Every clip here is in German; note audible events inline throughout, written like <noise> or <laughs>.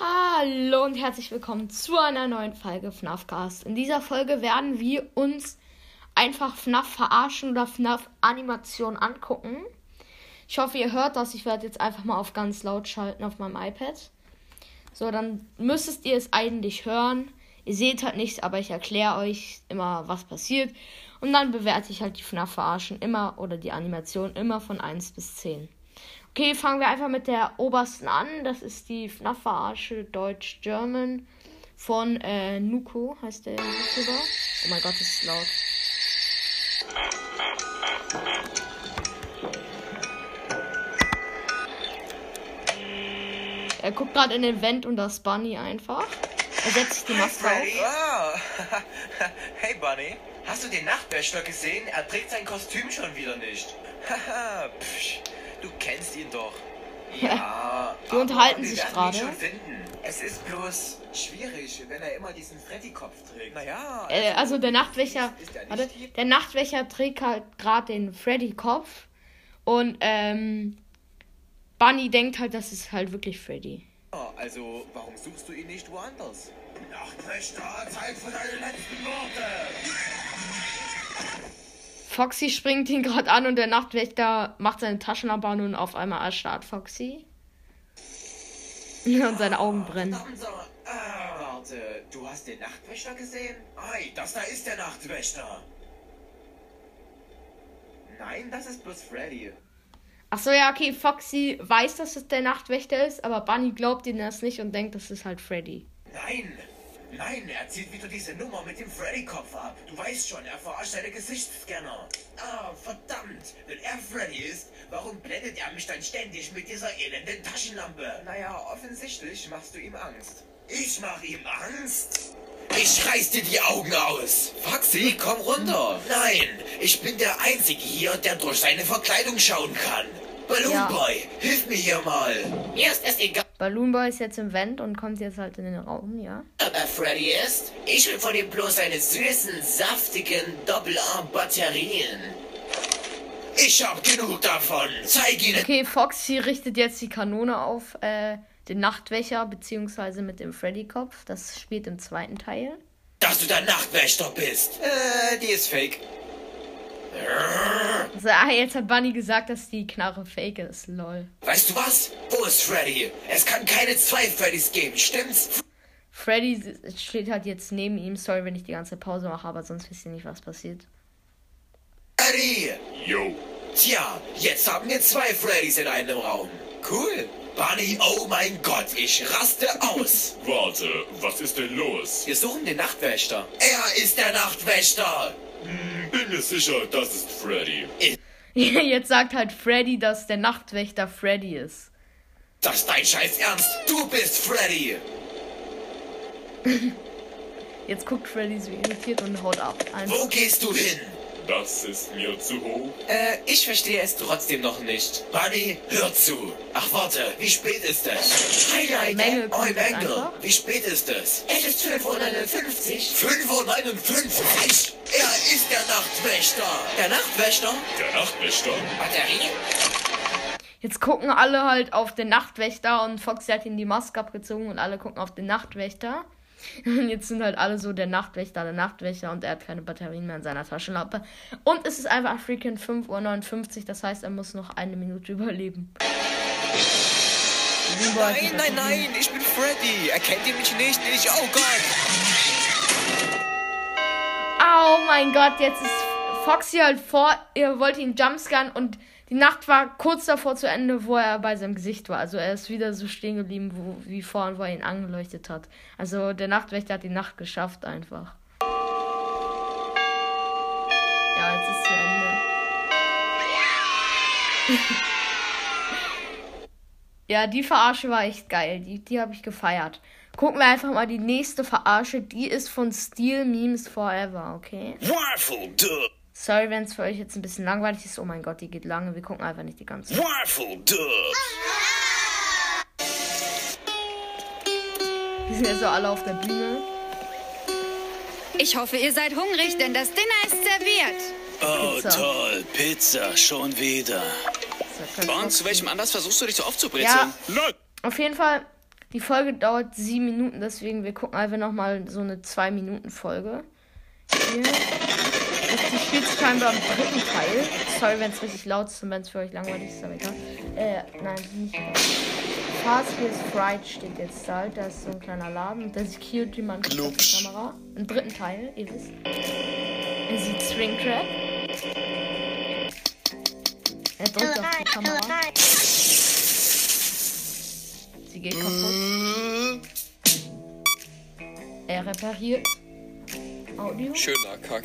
Hallo und herzlich willkommen zu einer neuen Folge FNAFcast. In dieser Folge werden wir uns einfach FNAF verarschen oder FNAF Animation angucken. Ich hoffe, ihr hört das. Ich werde jetzt einfach mal auf ganz laut schalten auf meinem iPad. So, dann müsstet ihr es eigentlich hören. Ihr seht halt nichts, aber ich erkläre euch immer, was passiert. Und dann bewerte ich halt die FNAF verarschen immer oder die Animation immer von 1 bis 10. Okay, fangen wir einfach mit der obersten an. Das ist die FNAF-Verarsche Deutsch-German von äh, Nuko, heißt der YouTuber. Oh mein Gott, das ist laut. Er guckt gerade in den Vent und das Bunny einfach. Er setzt sich die Maske auf. Oh. <laughs> Hey Bunny, hast du den Nachtwächter gesehen? Er trägt sein Kostüm schon wieder nicht. <laughs> Haha, du kennst ihn doch. <laughs> Ja, Die unterhalten sich gerade. schon finden. Es ist bloß schwierig, wenn er immer diesen Freddy-Kopf trägt. Naja, Äh, also der Nachtwächter, er warte, der Nachtwächter trägt halt gerade den Freddy-Kopf und ähm, Bunny denkt halt, das ist halt wirklich Freddy. also warum suchst du ihn nicht woanders? Nachtwächter, Zeit für deine letzten Worte! Foxy springt ihn gerade an und der Nachtwächter macht seine Taschenlampe an und auf einmal erstarrt Foxy. <laughs> Und seine Augen brennen. Ah, warte, du hast den Nachtwächter gesehen? Ei, das da ist der Nachtwächter! Nein, das ist bloß Freddy. Ach so, ja, okay, Foxy weiß, dass es der Nachtwächter ist, aber Bunny glaubt ihm das nicht und denkt, das ist halt Freddy. Nein! Nein, er zieht wieder diese Nummer mit dem Freddy-Kopf ab. Du weißt schon, er verarscht seine Gesichtsscanner. Ah, verdammt! Wenn er Freddy ist, warum blendet er mich dann ständig mit dieser elenden Taschenlampe? Naja, offensichtlich machst du ihm Angst. Ich mach ihm Angst! Ich reiß dir die Augen aus! Foxy, komm runter! Nein, ich bin der Einzige hier, der durch seine Verkleidung schauen kann. Balloon Ja. Boy, hilf mir hier mal. Mir ist es egal, Balloon Boy ist jetzt im Vent und kommt jetzt halt in den Raum, ja. ob er Freddy ist. Ich will von ihm bloß seine süßen, saftigen Doppelarm-Batterien. Ich hab genug davon. Zeig ihnen. Okay, Foxy richtet jetzt die Kanone auf äh, den Nachtwächter, beziehungsweise mit dem Freddy-Kopf. Das spielt im zweiten Teil. dass du der Nachtwächter bist. Äh, die ist fake. Also, ah, jetzt hat Bunny gesagt, dass die Knarre fake ist. Lol. Weißt du was? Wo ist Freddy? Es kann keine zwei Freddys geben, stimmt's? Freddy steht halt jetzt neben ihm. Sorry, wenn ich die ganze Pause mache, aber sonst wisst ihr nicht, was passiert. Freddy! Yo, Tja, jetzt haben wir zwei Freddys in einem Raum. Cool. Bunny, oh mein Gott, ich raste aus. <laughs> warte, was ist denn los? Wir suchen den Nachtwächter. er ist der Nachtwächter. Bin mir sicher, das ist Freddy. jetzt sagt halt Freddy, dass der Nachtwächter Freddy ist. Das ist dein Scheiß Ernst. Du bist Freddy. <laughs> Jetzt guckt Freddy so irritiert und haut ab. Ein Wo gehst du hin? Das ist mir zu hoch. Äh, ich verstehe es trotzdem noch nicht. Bunny, hör zu. Ach, warte, wie spät ist es? Mängel jetzt Mängel. Wie spät ist es? Es ist 5.59 Uhr. 5.59 Uhr. Er ist der Nachtwächter. Der Nachtwächter? Der Nachtwächter? Batterie? Jetzt gucken alle halt auf den Nachtwächter und Foxy hat ihm die Maske abgezogen und alle gucken auf den Nachtwächter. Und <laughs> jetzt sind halt alle so der Nachtwächter, der Nachtwächter und er hat keine Batterien mehr in seiner Taschenlampe. Und es ist einfach freaking 5.59 Uhr, das heißt, er muss noch eine Minute <laughs> überleben. Nein, nein, nein, ich bin Freddy. Erkennt ihr mich nicht? Ich, oh Gott. Oh mein Gott, jetzt ist Foxy halt vor, er wollte ihn jumpscannen und die Nacht war kurz davor zu Ende, wo er bei seinem Gesicht war. Also er ist wieder so stehen geblieben, wo, wie vorhin, wo er ihn angeleuchtet hat. Also der Nachtwächter hat die Nacht geschafft einfach. Ja, jetzt ist zu Ende. <laughs> ja, die Verarsche war echt geil. Die, die habe ich gefeiert. Gucken wir einfach mal die nächste Verarsche. Die ist von Steel Memes Forever, okay? Dub. Sorry, wenn es für euch jetzt ein bisschen langweilig ist. Oh mein Gott, die geht lange. Wir gucken einfach nicht die ganze. Waffle Dub. Die sind ja so alle auf der Bühne. Ich hoffe, ihr seid hungrig, denn das Dinner ist serviert. Oh, Pizza. toll. Pizza, schon wieder. Und zu welchem Anlass versuchst du dich so aufzubrezeln? Ja, Nein! auf jeden Fall. Die Folge dauert sieben Minuten, deswegen wir gucken einfach nochmal so eine zwei Minuten Folge. Hier. Das, die spielt scheinbar am dritten Teil. Sorry, wenn es richtig laut ist und wenn es für euch langweilig ist, aber egal. Äh, nein, nicht. Fast Feels Fright steht jetzt da. Da ist so ein kleiner Laden. Und der Security-Mann guckt auf die Kamera. Im dritten Teil, ihr wisst. Er sieht Springtrap. Er drückt auf die Kamera. Sie geht kaputt. Er repariert. Audio. Schöner Kack.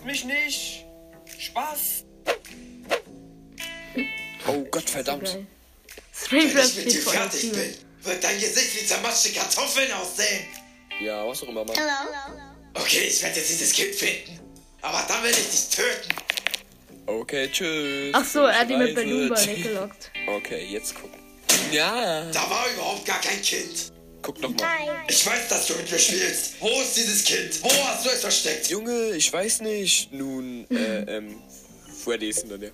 Kriegst mich nicht. Spaß. Oh Gott verdammt. Wenn ich mit dir fertig bin, wird dein Gesicht wie zermatschte Kartoffeln aussehen. Ja, was auch immer, Mann. Okay, ich werde jetzt dieses Kind finden. Aber dann will ich dich töten. Okay, tschüss. Ach so, er hat ihn mit es. gelockt. Okay, jetzt gucken. Ja. Da war überhaupt gar kein Kind. Guck noch mal. Ich weiß, dass du mit mir spielst. Wo ist dieses Kind? Wo hast du es versteckt? Junge, ich weiß nicht. Nun, äh, ähm, Freddy ist hinter dir.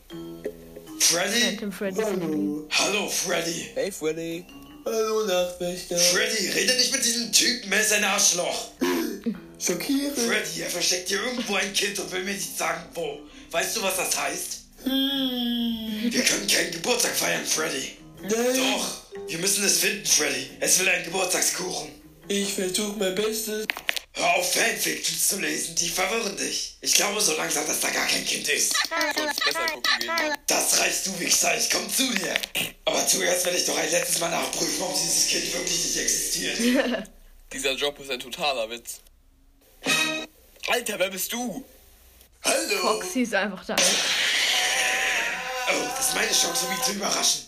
Freddy? Freddy Wii. Hallo, Freddy. Hey, Freddy. Hallo, Nachtwächter. Freddy, rede nicht mit diesem Typen, er ist ein Arschloch. <laughs> Schockiert. Freddy, er versteckt hier irgendwo ein Kind und will mir nicht sagen, wo. Weißt du, was das heißt? Wir können keinen Geburtstag feiern, Freddy. Nein, Doch, wir müssen es finden, Freddy. Es will einen Geburtstagskuchen. ich versuche mein Bestes. Hör auf, Fanfictions zu lesen, die verwirren dich. Ich glaube so langsam, dass da gar kein Kind ist. Soll's besser gucken gehen. Das reichst du, Wichser, ich komm zu dir. Aber zuerst werde ich doch ein letztes Mal nachprüfen, ob dieses Kind wirklich nicht existiert. <laughs> Dieser Job ist ein totaler Witz. Alter, wer bist du? Hallo! Foxy ist einfach da. Oh, das ist meine Chance, um ihn zu überraschen.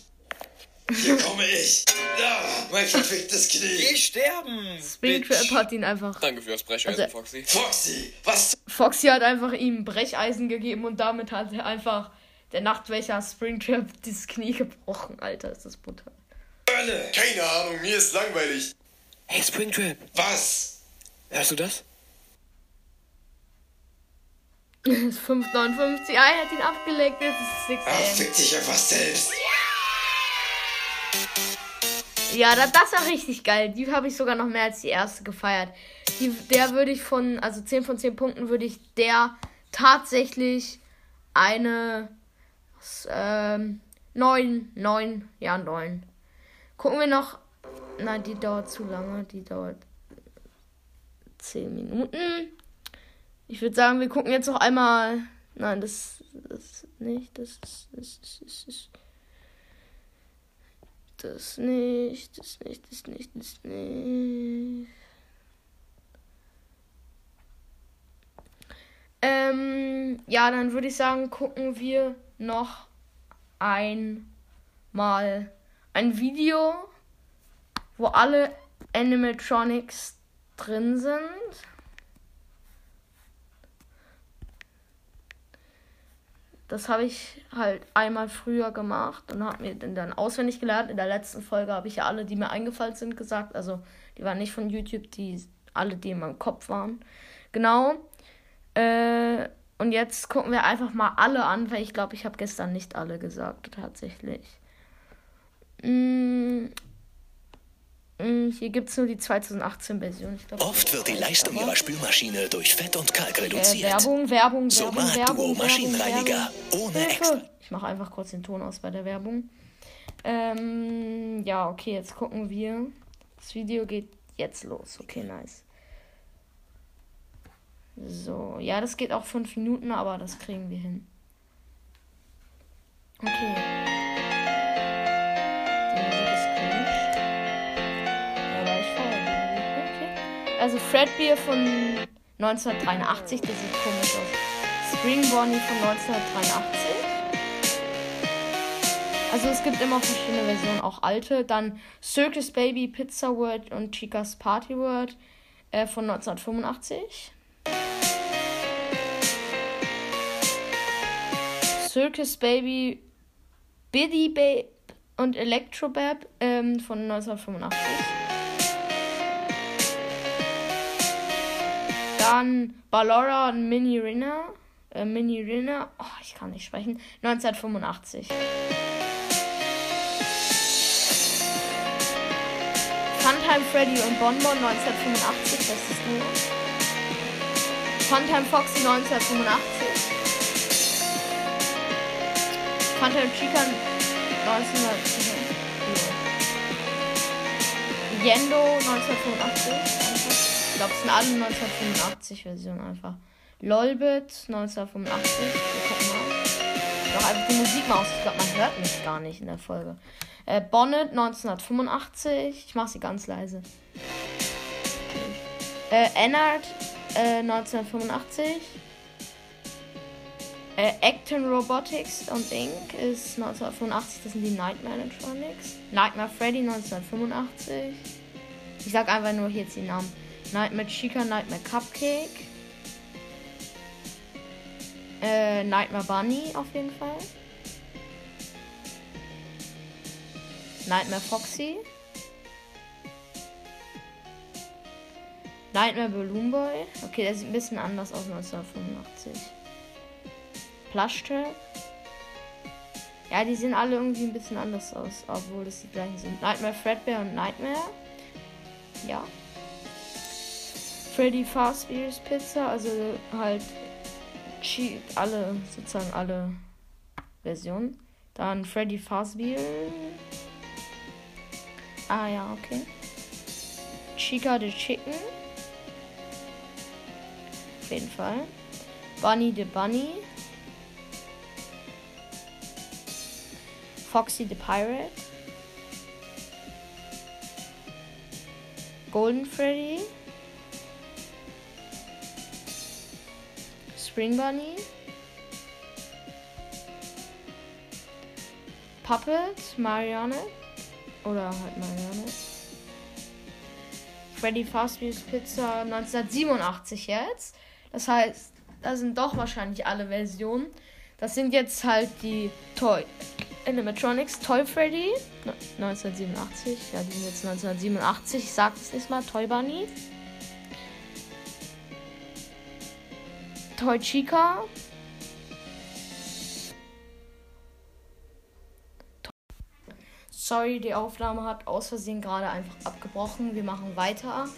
Hier komme ich. Ah, mein verficktes Knie. Geh sterben! Springtrap hat ihn einfach. Danke für das Brecheisen, Also- Foxy. Foxy, was Foxy hat einfach ihm Brecheisen gegeben und damit hat er einfach der Nachtwächter Springtrap dieses Knie gebrochen. Alter, ist das brutal. Hölle? Keine Ahnung, mir ist langweilig. Hey, Springtrap. Was? Hörst du das? Das ist 5,59. Ah, er hat ihn abgelegt. Jetzt ist es 6 Ach, AM. fick dich einfach selbst. Ja, das, das war richtig geil. Die habe ich sogar noch mehr als die erste gefeiert. Die, der würde ich von, also 10 von 10 Punkten würde ich der tatsächlich eine ähm, 9, 9, ja 9. Gucken wir noch. Nein, die dauert zu lange. Die dauert 10 Minuten. Ich würde sagen, wir gucken jetzt noch einmal. Nein, das, das nicht. Das ist. Das ist, das ist das nicht, das nicht, das nicht, das nicht. Ähm, ja, dann würde ich sagen, gucken wir noch einmal ein Video, wo alle Animatronics drin sind. Das habe ich halt einmal früher gemacht und habe mir den dann auswendig gelernt. In der letzten Folge habe ich ja alle, die mir eingefallen sind, gesagt. Also die waren nicht von YouTube, die alle, die in meinem Kopf waren. Genau. Äh, und jetzt gucken wir einfach mal alle an, weil ich glaube, ich habe gestern nicht alle gesagt, tatsächlich. Mm, hier gibt es nur die 2018-Version. Ich glaub, Oft wird die Leistung ihrer Spülmaschine durch Fett und Kalk äh, reduziert. Werbung, Werbung, Werbung, Somat Werbung, Duo Werbung, Maschinenreiniger Werbung. ohne Hilfe. extra. Ich mache einfach kurz den Ton aus bei der Werbung. Ähm, ja, okay, jetzt gucken wir. Das Video geht jetzt los. Okay, nice. So, ja, das geht auch fünf Minuten, aber das kriegen wir hin. Okay. Also Fredbeer von 1983, das sieht komisch aus. Spring Bonnie von 1983. Also es gibt immer verschiedene Versionen, auch alte. Dann Circus Baby, Pizza World und Chicas Party World äh, von 1985. Circus Baby, Biddy Babe und Electrobab ähm, von 1985. Dann Ballora und Mini Rina Äh, Mini Rinner, oh, ich kann nicht sprechen. 1985. Funtime Freddy und Bonbon 1985, das ist nur. Funtime Foxy 1985. Funtime Chica 1985. Yendo 1985. Ich glaube, es sind alle 1985 Versionen einfach. Lolbit 1985. Wir gucken mal. Doch einfach die Musik mal aus. Ich glaube, man hört mich gar nicht in der Folge. Äh, Bonnet 1985. Ich mache sie ganz leise. Äh, Ennard äh, 1985. Äh, Acton Robotics und Inc. ist 1985. Das sind die Nightmare Electronics. Nightmare Freddy 1985. Ich sag einfach nur jetzt die Namen. Nightmare Chica, Nightmare Cupcake. Äh, Nightmare Bunny auf jeden Fall. Nightmare Foxy. Nightmare Balloon Boy. Okay, der sieht ein bisschen anders aus 1985. Plush Trap. Ja, die sehen alle irgendwie ein bisschen anders aus, obwohl es die gleichen sind. Nightmare Fredbear und Nightmare. Ja. Freddy Fazbear's Pizza, also halt alle, sozusagen alle Versionen. Dann Freddy Fazbear. Ah ja, okay. Chica the Chicken. Auf jeden Fall. Bunny the Bunny. Foxy the Pirate. Golden Freddy. Spring Bunny. Puppet, Marianne. Oder halt Marianne. Freddy Fazbear's Pizza 1987 jetzt. Das heißt, da sind doch wahrscheinlich alle Versionen. Das sind jetzt halt die Toy Animatronics Toy Freddy 1987. Ja, die sind jetzt 1987. Ich sag es nicht mal. Toy Bunny. Toy Chica. Sorry, die Aufnahme hat aus Versehen gerade einfach abgebrochen. Wir machen weiter.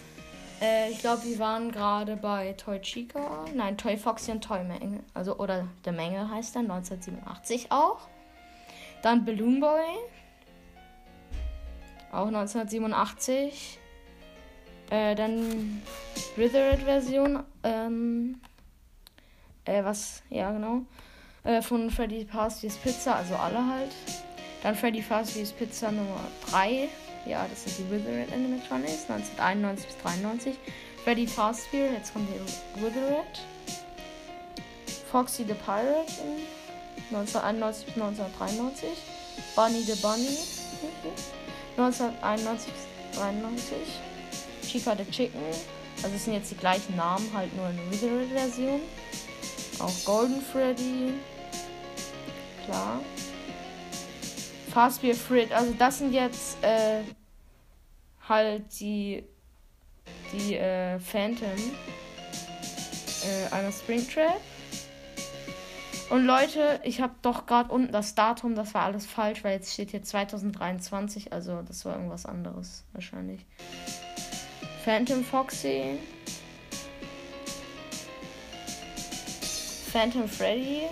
Äh, ich glaube, wir waren gerade bei Toy Chica. Nein, Toy Foxy und Toy Menge. Also, oder der Menge heißt er, 1987 auch. Dann Balloon Boy. Auch 1987. Äh, dann Withered-Version. Ähm, äh, was, ja, genau. Äh, von Freddy Fazbear's Pizza, also alle halt. Dann Freddy Fazbear's Pizza Nummer 3. Ja, das sind die Withered Animatronics, 1991 bis 93. Freddy Fazbear, jetzt kommt die Withered. Foxy the Pirate, 1991 bis 1993. Bunny the Bunny, 1991 bis 93. Chica the Chicken, also es sind jetzt die gleichen Namen, halt nur eine Withered-Version. Auch Golden Freddy, klar. Fastbeer Frit. Also das sind jetzt äh, halt die die äh, Phantom äh, einer Springtrap. Und Leute, ich habe doch gerade unten das Datum, das war alles falsch, weil jetzt steht hier 2023, also das war irgendwas anderes wahrscheinlich. Phantom Foxy. Phantom Freddy.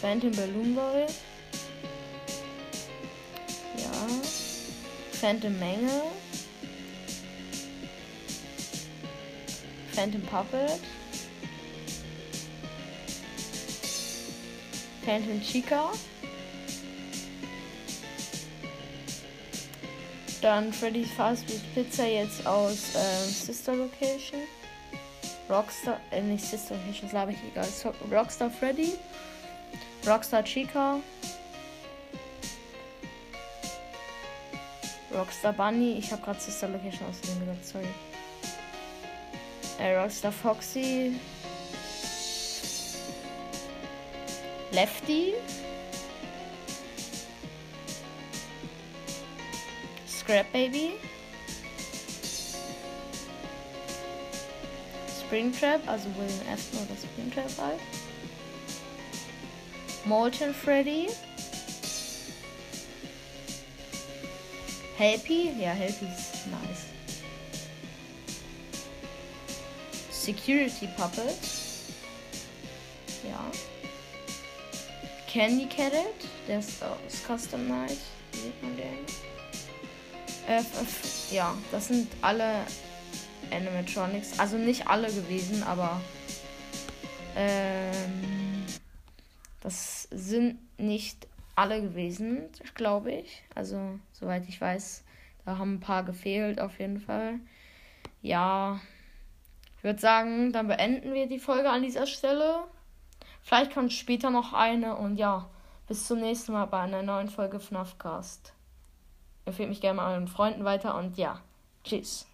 Phantom Balloon Boy. Ja. Phantom Menge. Phantom Puppet. Phantom Chica. Dann Freddy's Fast Food Pizza jetzt aus äh, Sister Location. Rockstar, äh, nicht Sister Location, das habe ich egal. Rockstar Freddy. Rockstar Chica. Rockstar Bunny. Ich habe gerade Sister Location außerdem gesagt, sorry. Äh, Rockstar Foxy. Lefty. Scrap Baby. Springtrap, also William Afton oder Springtrap halt. Molten Freddy. Helpy, ja, Helpy ist nice. Security Puppet. Ja. Candy Cadet, der ist aus Custom Night. Sieht man den? Äh, ja, das sind alle Animatronics. Also nicht alle gewesen, aber ähm, das sind nicht alle gewesen, glaube ich. Also, soweit ich weiß, da haben ein paar gefehlt auf jeden Fall. Ja, ich würde sagen, dann beenden wir die Folge an dieser Stelle. Vielleicht kommt später noch eine und ja, bis zum nächsten Mal bei einer neuen Folge FNAF Cast. Empfehlt mich gerne mal euren Freunden weiter und ja, tschüss.